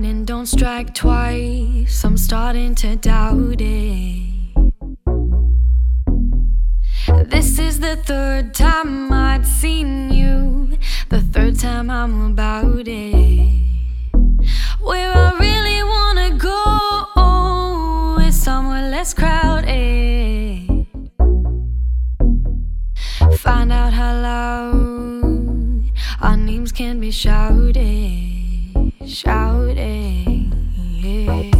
lightning don't strike twice, I'm starting to doubt it. This is the third time I'd seen you, the third time I'm about it. Where I really wanna go is somewhere less crowded. Find out how loud our names can be shouted, shouted. Yeah.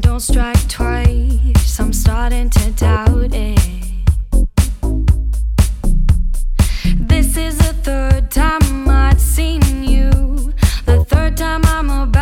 don't strike twice. I'm starting to doubt it. This is the third time I've seen you, the third time I'm about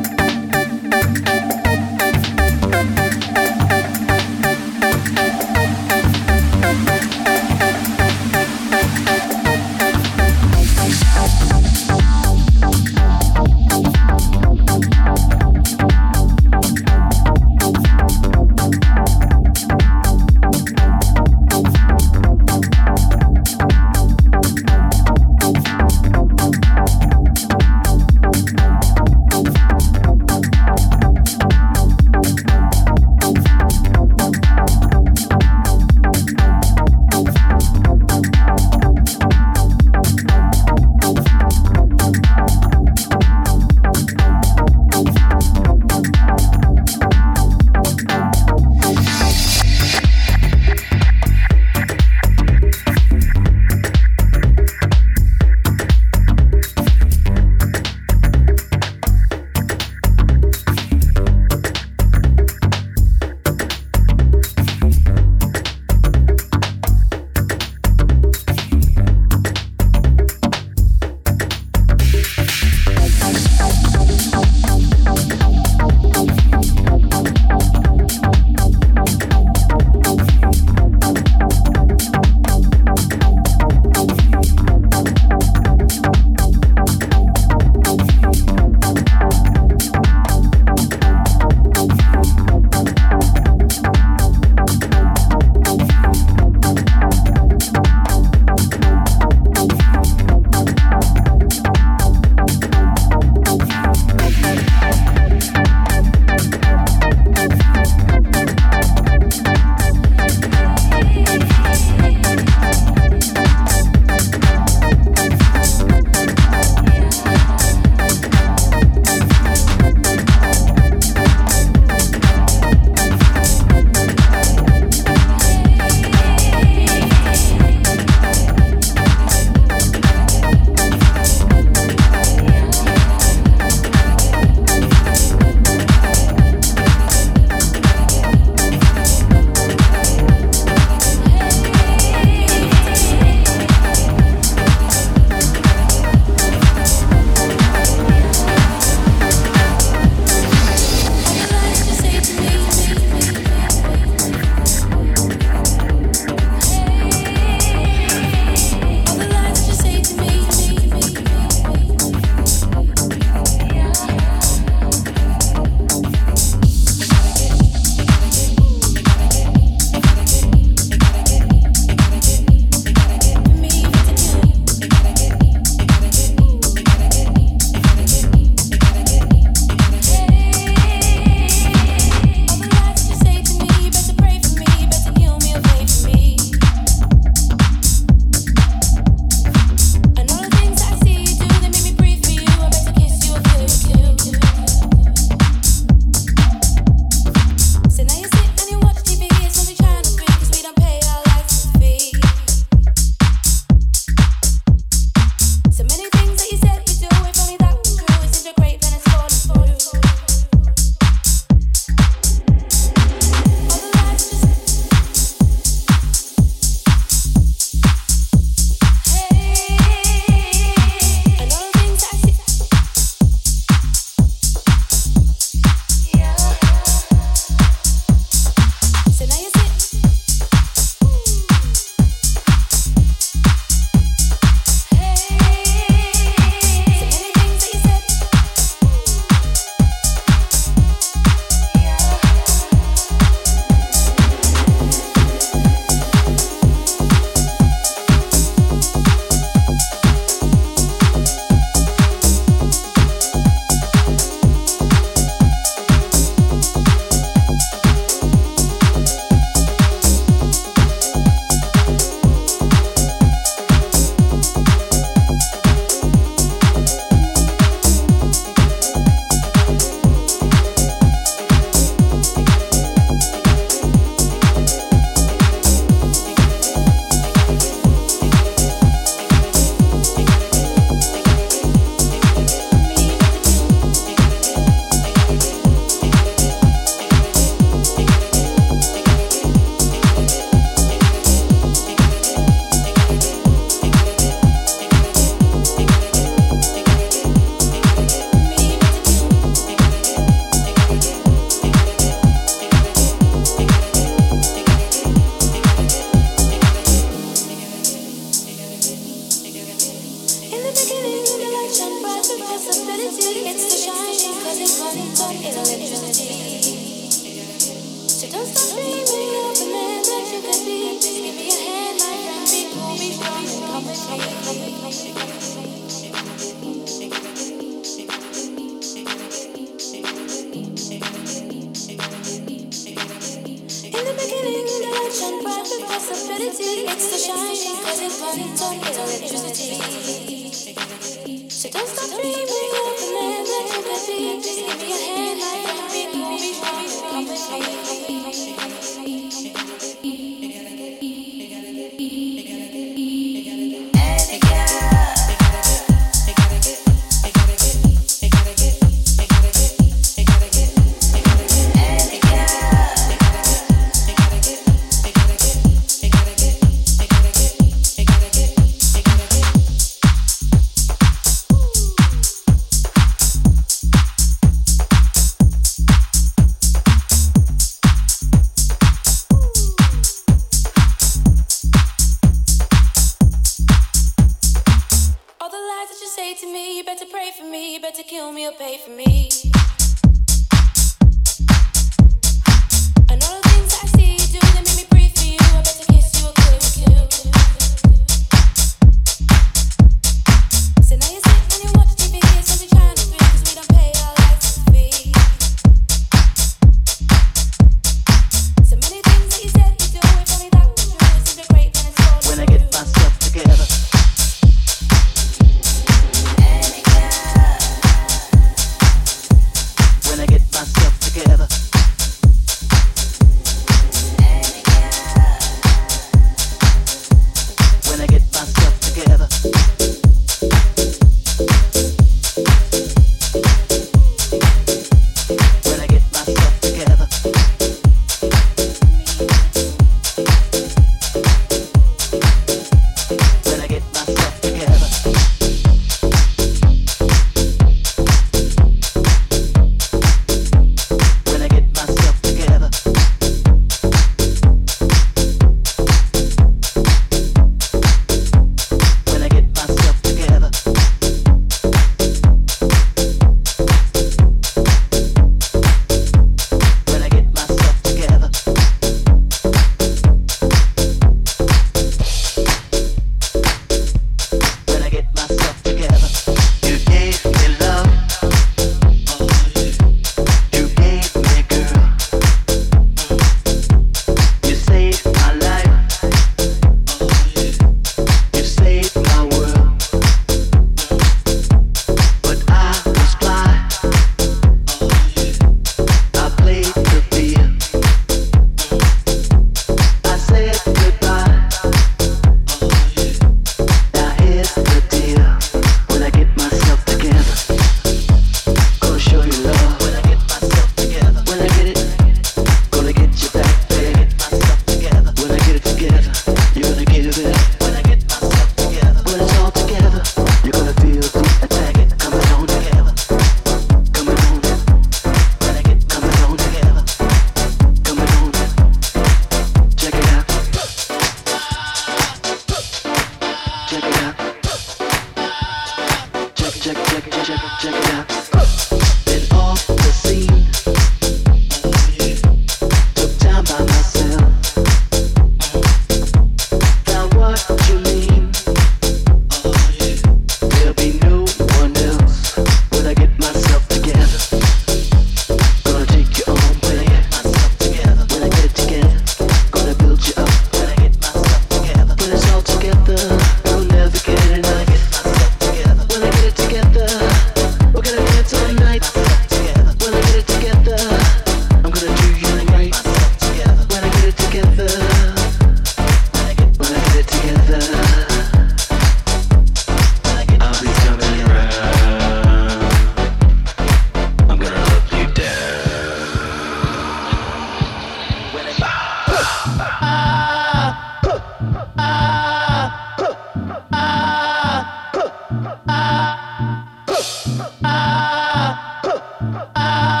Ah.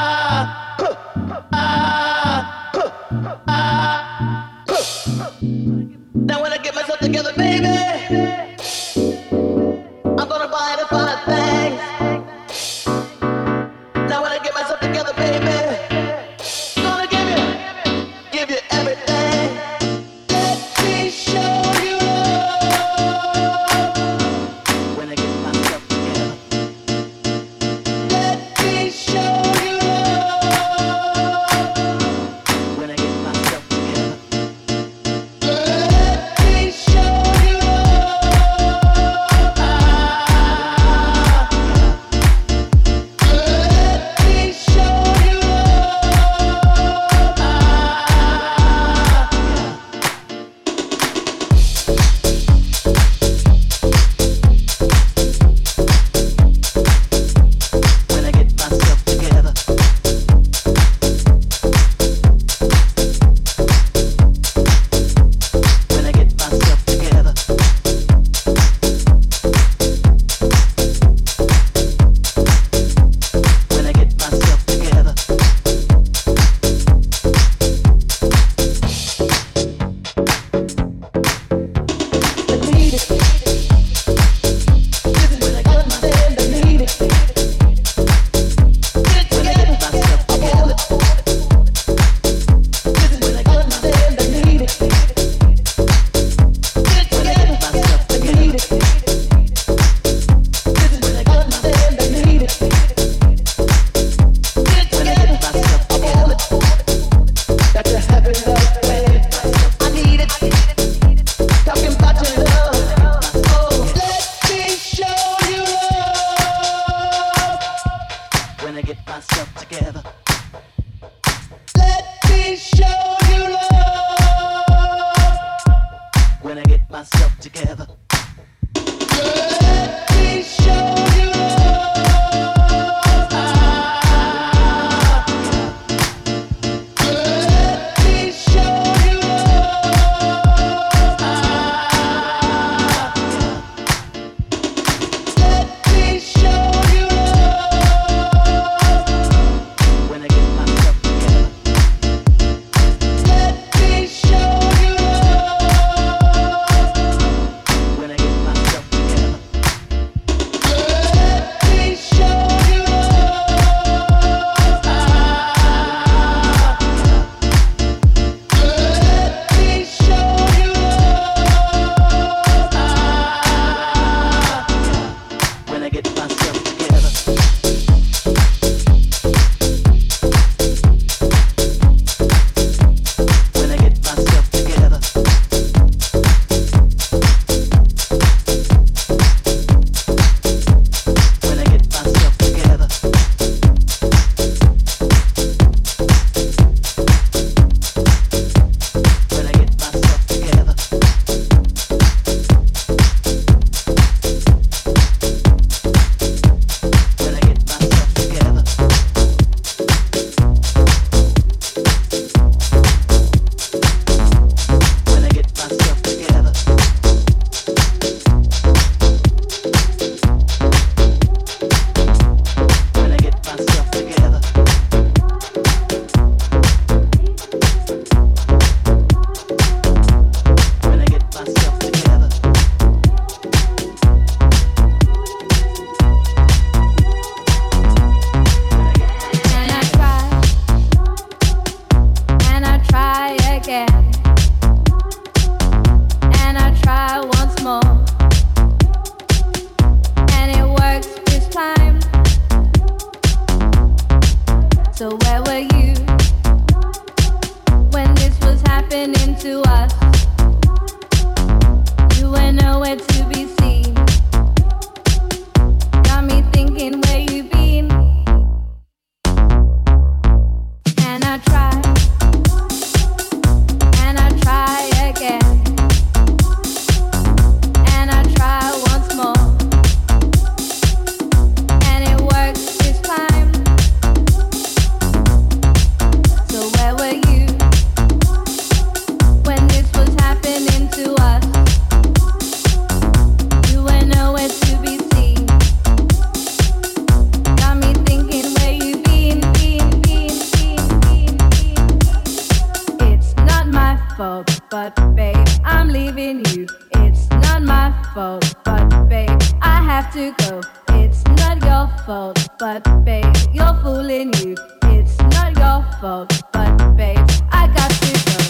my fault, but babe, I have to go. It's not your fault, but babe, you're fooling you. It's not your fault, but babe, I got to go.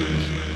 Station.